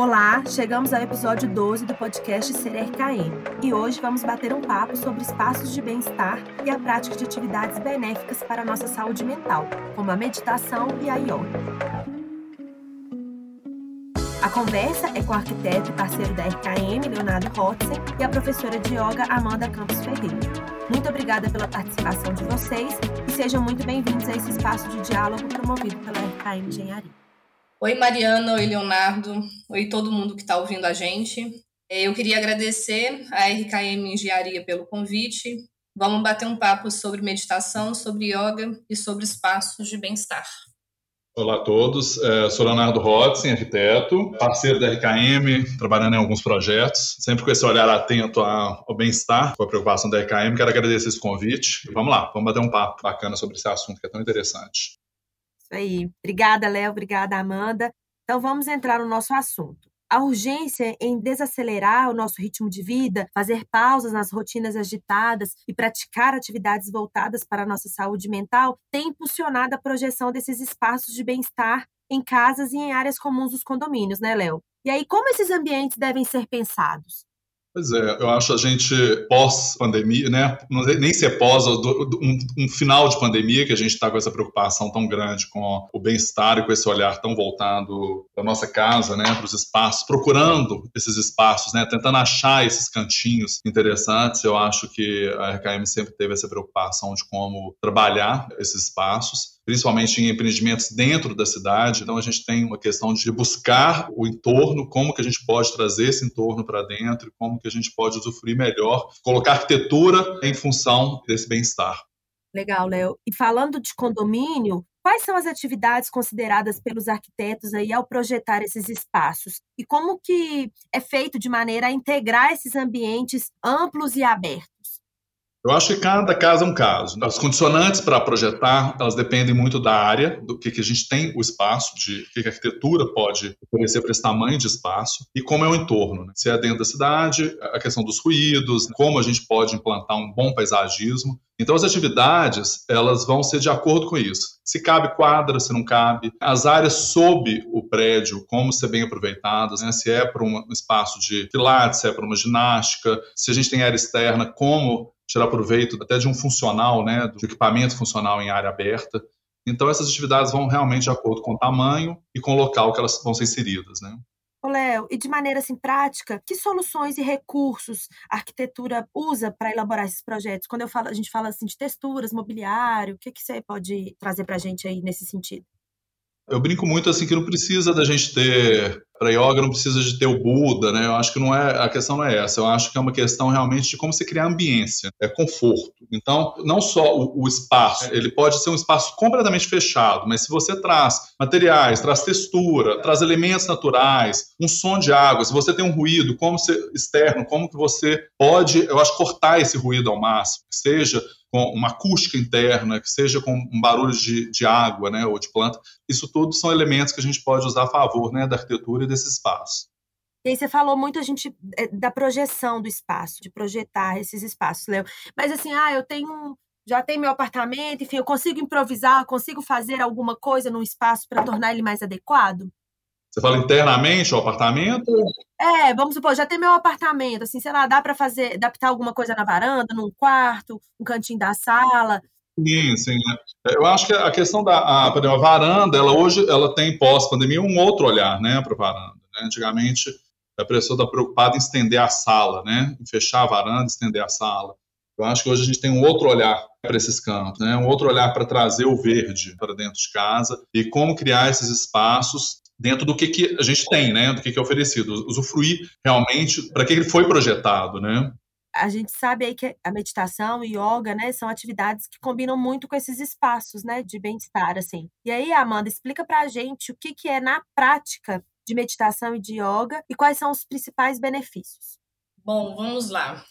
Olá, chegamos ao episódio 12 do podcast Ser RKM e hoje vamos bater um papo sobre espaços de bem-estar e a prática de atividades benéficas para a nossa saúde mental, como a meditação e a yoga. A conversa é com o arquiteto e parceiro da RKM, Leonardo Rotzen, e a professora de yoga, Amanda Campos Ferreira. Muito obrigada pela participação de vocês e sejam muito bem-vindos a esse espaço de diálogo promovido pela RKM Engenharia. Oi, Mariana, oi, Leonardo, oi, todo mundo que está ouvindo a gente. É, eu queria agradecer à RKM Engenharia pelo convite. Vamos bater um papo sobre meditação, sobre yoga e sobre espaços de bem-estar. Olá a todos, eu é, sou Leonardo Rotzen, arquiteto, parceiro da RKM, trabalhando em alguns projetos, sempre com esse olhar atento ao bem-estar, com a preocupação da RKM. Quero agradecer esse convite. Vamos lá, vamos bater um papo bacana sobre esse assunto que é tão interessante aí. Obrigada, Léo. Obrigada, Amanda. Então, vamos entrar no nosso assunto. A urgência em desacelerar o nosso ritmo de vida, fazer pausas nas rotinas agitadas e praticar atividades voltadas para a nossa saúde mental tem impulsionado a projeção desses espaços de bem-estar em casas e em áreas comuns dos condomínios, né, Léo? E aí, como esses ambientes devem ser pensados? Pois é, eu acho a gente pós-pandemia, né? nem se é pós, um, um, final de pandemia que a gente está com essa preocupação tão grande com o bem-estar e com esse olhar tão voltado para nossa casa, né? Para os espaços, procurando esses espaços, né? Tentando achar esses cantinhos interessantes. Eu acho que a RKM sempre teve essa preocupação de como trabalhar esses espaços principalmente em empreendimentos dentro da cidade. Então a gente tem uma questão de buscar o entorno, como que a gente pode trazer esse entorno para dentro, como que a gente pode usufruir melhor, colocar arquitetura em função desse bem-estar. Legal, Léo. E falando de condomínio, quais são as atividades consideradas pelos arquitetos aí ao projetar esses espaços? E como que é feito de maneira a integrar esses ambientes amplos e abertos? Eu acho que cada caso é um caso. As condicionantes para projetar, elas dependem muito da área, do que, que a gente tem o espaço, de que, que a arquitetura pode oferecer para esse tamanho de espaço e como é o entorno. Né? Se é dentro da cidade, a questão dos ruídos, como a gente pode implantar um bom paisagismo. Então, as atividades, elas vão ser de acordo com isso. Se cabe quadra, se não cabe. As áreas sob o prédio, como ser bem aproveitadas, né? se é para um espaço de pilates, se é para uma ginástica, se a gente tem área externa, como tirar proveito até de um funcional, né, do equipamento funcional em área aberta. Então, essas atividades vão realmente de acordo com o tamanho e com o local que elas vão ser inseridas, né? Ô, Léo, e de maneira assim prática, que soluções e recursos a arquitetura usa para elaborar esses projetos? Quando eu falo, a gente fala assim de texturas, mobiliário, o que, que você pode trazer para a gente aí nesse sentido? Eu brinco muito assim que não precisa da gente ter para yoga não precisa de ter o Buda, né? Eu acho que não é a questão não é essa. Eu acho que é uma questão realmente de como você criar ambiência, é conforto. Então, não só o, o, espaço, ele pode ser um espaço completamente fechado, mas se você traz materiais, traz textura, traz elementos naturais, um som de água, se você tem um ruído, como você, externo, como que você pode, eu acho, cortar esse ruído ao máximo, seja com uma acústica interna, que seja com um barulho de, de água né, ou de planta. Isso tudo são elementos que a gente pode usar a favor né, da arquitetura e desse espaço. E aí você falou muito a gente eh, da projeção do espaço, de projetar esses espaços, Léo. Mas assim, ah, eu tenho já tenho meu apartamento, enfim, eu consigo improvisar, consigo fazer alguma coisa num espaço para tornar ele mais adequado? Você fala internamente o apartamento? É, vamos supor, já tem meu apartamento, assim, sei lá, dá para fazer, adaptar alguma coisa na varanda, num quarto, um cantinho da sala. Sim, sim. É, eu acho que a questão da a, a varanda, ela hoje ela tem pós-pandemia um outro olhar, né, para varanda. Né? Antigamente a pessoa está preocupada em estender a sala, né, em fechar a varanda, estender a sala. Eu acho que hoje a gente tem um outro olhar para esses campos, né? um outro olhar para trazer o verde para dentro de casa e como criar esses espaços dentro do que, que a gente tem, né? Do que, que é oferecido, usufruir realmente para que ele foi projetado, né? A gente sabe aí que a meditação e yoga, né, são atividades que combinam muito com esses espaços, né, de bem-estar, assim. E aí, Amanda, explica para a gente o que, que é na prática de meditação e de yoga e quais são os principais benefícios. Bom, vamos lá.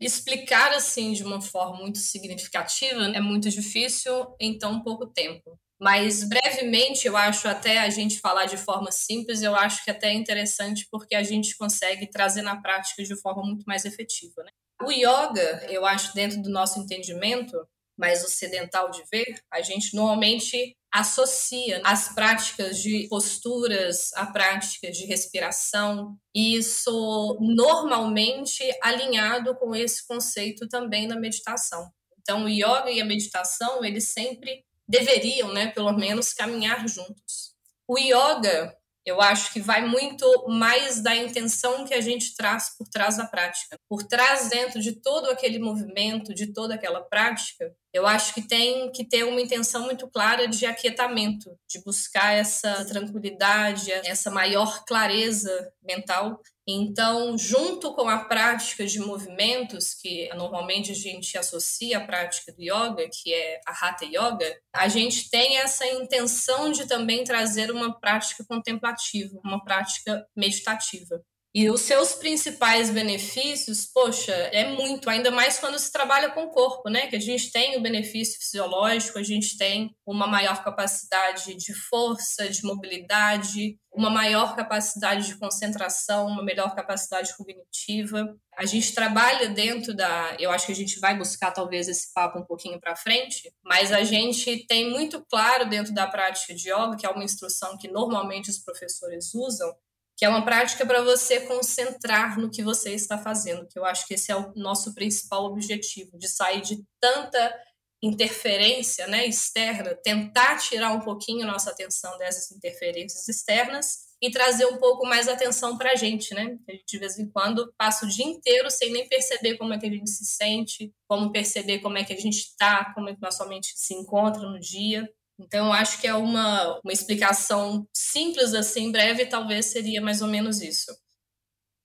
Explicar assim de uma forma muito significativa é muito difícil em tão pouco tempo. Mas brevemente, eu acho até a gente falar de forma simples, eu acho que até é interessante porque a gente consegue trazer na prática de forma muito mais efetiva. Né? O yoga, eu acho, dentro do nosso entendimento, mais ocidental de ver, a gente normalmente associa as práticas de posturas a práticas de respiração, e isso normalmente alinhado com esse conceito também da meditação. Então, o yoga e a meditação, eles sempre deveriam, né, pelo menos, caminhar juntos. O yoga, eu acho que vai muito mais da intenção que a gente traz por trás da prática. Por trás, dentro de todo aquele movimento, de toda aquela prática, eu acho que tem que ter uma intenção muito clara de aquietamento, de buscar essa tranquilidade, essa maior clareza mental. Então, junto com a prática de movimentos, que normalmente a gente associa à prática do yoga, que é a Hatha Yoga, a gente tem essa intenção de também trazer uma prática contemplativa, uma prática meditativa. E os seus principais benefícios, poxa, é muito, ainda mais quando se trabalha com o corpo, né? Que a gente tem o benefício fisiológico, a gente tem uma maior capacidade de força, de mobilidade, uma maior capacidade de concentração, uma melhor capacidade cognitiva. A gente trabalha dentro da, eu acho que a gente vai buscar talvez esse papo um pouquinho para frente, mas a gente tem muito claro dentro da prática de yoga, que é uma instrução que normalmente os professores usam, que é uma prática para você concentrar no que você está fazendo, que eu acho que esse é o nosso principal objetivo, de sair de tanta interferência né, externa, tentar tirar um pouquinho nossa atenção dessas interferências externas e trazer um pouco mais atenção para a gente, né? A gente, de vez em quando, passa o dia inteiro sem nem perceber como é que a gente se sente, como perceber como é que a gente está, como é que nossa mente se encontra no dia. Então, acho que é uma, uma explicação simples, assim, breve, talvez seria mais ou menos isso.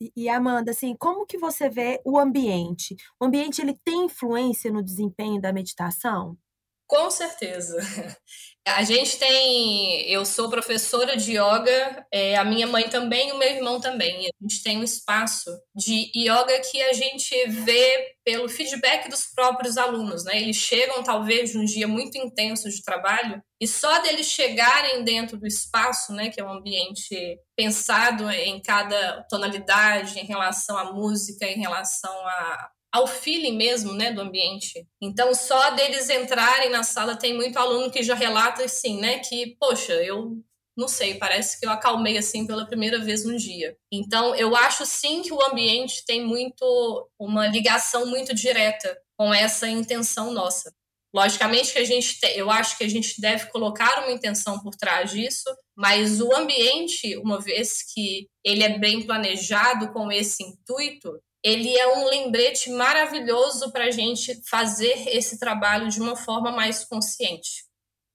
E, e Amanda, assim, como que você vê o ambiente? O ambiente ele tem influência no desempenho da meditação? Com certeza. A gente tem. Eu sou professora de yoga, é, a minha mãe também e o meu irmão também. A gente tem um espaço de yoga que a gente vê pelo feedback dos próprios alunos, né? Eles chegam, talvez, de um dia muito intenso de trabalho, e só deles chegarem dentro do espaço, né, que é um ambiente pensado em cada tonalidade, em relação à música, em relação a, ao feeling mesmo, né, do ambiente. Então, só deles entrarem na sala, tem muito aluno que já relata assim, né, que, poxa, eu não sei, parece que eu acalmei assim pela primeira vez no dia. Então, eu acho sim que o ambiente tem muito uma ligação muito direta com essa intenção nossa. Logicamente que a gente, te, eu acho que a gente deve colocar uma intenção por trás disso, mas o ambiente, uma vez que ele é bem planejado com esse intuito, ele é um lembrete maravilhoso para a gente fazer esse trabalho de uma forma mais consciente.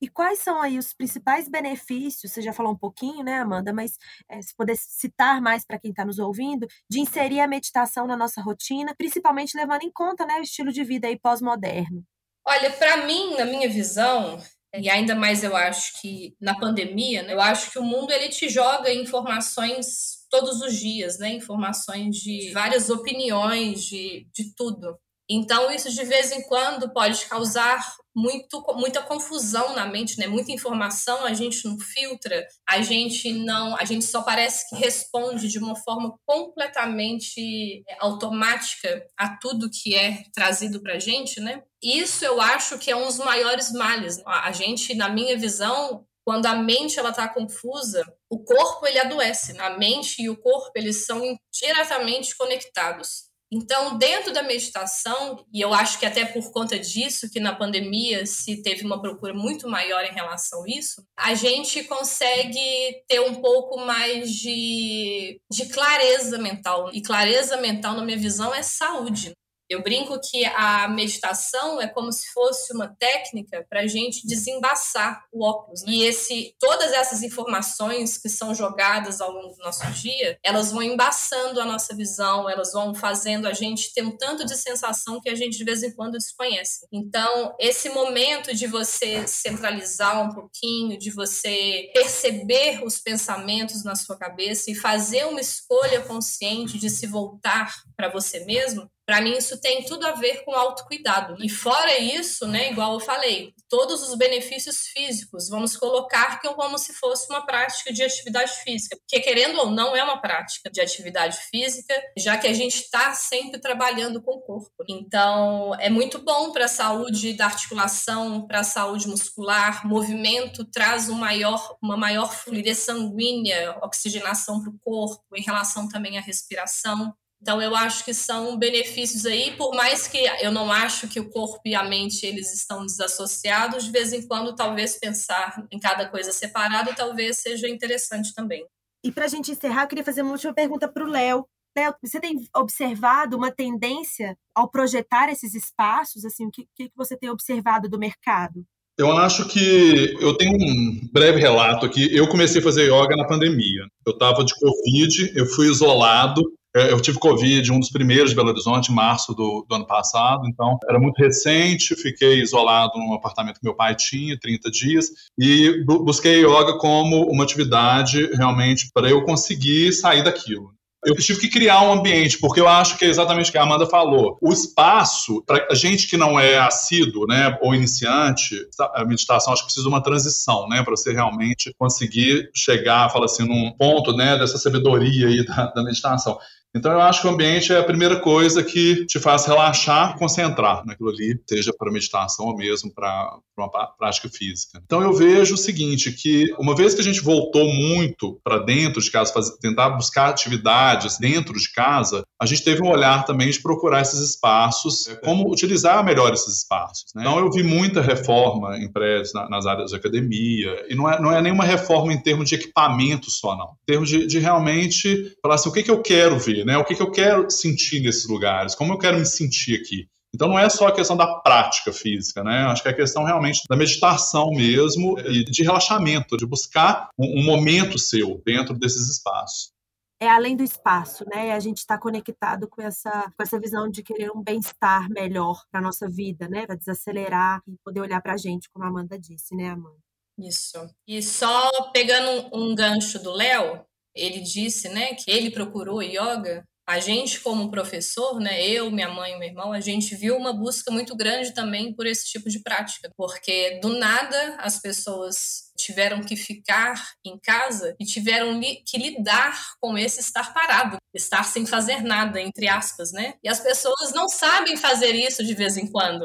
E quais são aí os principais benefícios? Você já falou um pouquinho, né, Amanda? Mas é, se puder citar mais para quem está nos ouvindo, de inserir a meditação na nossa rotina, principalmente levando em conta né, o estilo de vida pós-moderno. Olha, para mim, na minha visão, e ainda mais eu acho que na pandemia, né, eu acho que o mundo ele te joga informações todos os dias, né? Informações de várias opiniões, de, de tudo. Então, isso de vez em quando pode causar muito, muita confusão na mente, né? Muita informação, a gente não filtra, a gente não, a gente só parece que responde de uma forma completamente é, automática a tudo que é trazido para a gente, né? Isso eu acho que é um dos maiores males. A gente, na minha visão, quando a mente ela está confusa, o corpo ele adoece. A mente e o corpo eles são diretamente conectados. Então, dentro da meditação, e eu acho que até por conta disso que na pandemia se teve uma procura muito maior em relação a isso, a gente consegue ter um pouco mais de, de clareza mental. E clareza mental, na minha visão, é saúde. Eu brinco que a meditação é como se fosse uma técnica para a gente desembaçar o óculos. Né? E esse, todas essas informações que são jogadas ao longo do nosso dia, elas vão embaçando a nossa visão, elas vão fazendo a gente ter um tanto de sensação que a gente de vez em quando desconhece. Então, esse momento de você centralizar um pouquinho, de você perceber os pensamentos na sua cabeça e fazer uma escolha consciente de se voltar para você mesmo, Para mim, isso tem tudo a ver com autocuidado. E fora isso, né, igual eu falei, todos os benefícios físicos, vamos colocar que como se fosse uma prática de atividade física, porque querendo ou não é uma prática de atividade física, já que a gente está sempre trabalhando com o corpo. Então, é muito bom para a saúde da articulação, para a saúde muscular, movimento traz um maior, uma maior fluidez sanguínea, oxigenação para o corpo, em relação também à respiração. Então eu acho que são benefícios aí, por mais que eu não acho que o corpo e a mente eles estão desassociados, de vez em quando talvez pensar em cada coisa separado talvez seja interessante também. E para a gente encerrar, eu queria fazer uma última pergunta para o Léo. Léo, você tem observado uma tendência ao projetar esses espaços? Assim, o que, que você tem observado do mercado? Eu acho que eu tenho um breve relato aqui. Eu comecei a fazer yoga na pandemia. Eu estava de Covid, eu fui isolado eu tive Covid, um dos primeiros de Belo Horizonte, em março do, do, ano passado, então era muito recente, fiquei isolado num apartamento que meu pai tinha, 30 dias, e bu busquei yoga como uma atividade realmente para eu conseguir sair daquilo. Eu tive que criar um ambiente, porque eu acho que é exatamente o que a Amanda falou. O espaço, para a gente que não é assíduo, né, ou iniciante, a meditação acho que precisa de uma transição, né, para você realmente conseguir chegar, fala assim, num ponto, né, dessa sabedoria aí da, da meditação. Então, eu acho que o ambiente é a primeira coisa que te faz relaxar, concentrar naquilo ali, seja para meditação ou mesmo para uma prática física. Então, eu vejo o seguinte, que uma vez que a gente voltou muito para dentro de casa, fazer, tentar buscar atividades dentro de casa, a gente teve um olhar também de procurar esses espaços, como utilizar melhor esses espaços. Né? Então, eu vi muita reforma em prédios na, nas áreas de academia, e não é, não é nenhuma reforma em termos de equipamento só, não. Em termos de, de realmente falar assim, o que, que eu quero ver? Né? O que, que eu quero sentir nesses lugares? Como eu quero me sentir aqui? Então não é só a questão da prática física, né? Acho que é a questão realmente da meditação mesmo e de relaxamento, de buscar um, um momento seu dentro desses espaços. É além do espaço, né? A gente está conectado com essa, com essa visão de querer um bem-estar melhor para nossa vida, né? Para desacelerar e poder olhar para a gente, como a Amanda disse, né, Amanda? Isso. E só pegando um gancho do Léo, ele disse, né, que ele procurou yoga. A gente, como professor, né, eu, minha mãe e meu irmão, a gente viu uma busca muito grande também por esse tipo de prática, porque do nada as pessoas tiveram que ficar em casa e tiveram li que lidar com esse estar parado, estar sem fazer nada, entre aspas, né? E as pessoas não sabem fazer isso de vez em quando.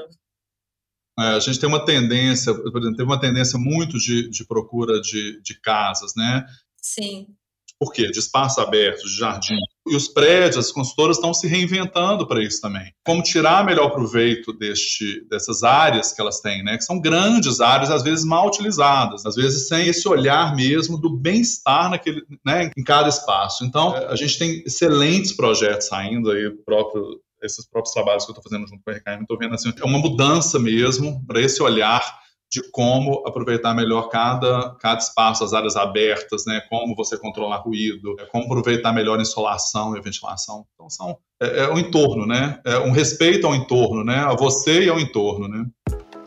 É, a gente tem uma tendência, por exemplo, teve uma tendência muito de, de procura de, de casas, né? Sim. Por quê? De espaço aberto, de jardim. E os prédios, as consultoras estão se reinventando para isso também. Como tirar melhor proveito deste, dessas áreas que elas têm, né? Que são grandes áreas, às vezes mal utilizadas, às vezes sem esse olhar mesmo do bem-estar naquele, né, em cada espaço. Então, a gente tem excelentes projetos saindo aí, próprio esses próprios trabalhos que eu estou fazendo junto com a RKM, estou vendo assim, é uma mudança mesmo para esse olhar de como aproveitar melhor cada, cada espaço, as áreas abertas, né? como você controlar ruído, é, como aproveitar melhor a insolação e a ventilação. Então, são, é, é o entorno, né? É um respeito ao entorno, né? A você e ao entorno, né?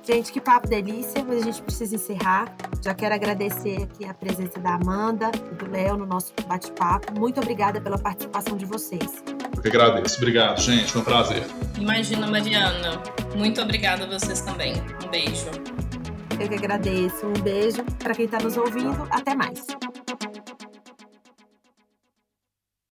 Gente, que papo delícia, mas a gente precisa encerrar. Já quero agradecer aqui a presença da Amanda e do Léo no nosso bate-papo. Muito obrigada pela participação de vocês. Eu que agradeço. Obrigado, gente. Foi um prazer. Imagina, Mariana. Muito obrigada a vocês também. Um beijo. Eu que agradeço. Um beijo para quem está nos ouvindo. Até mais.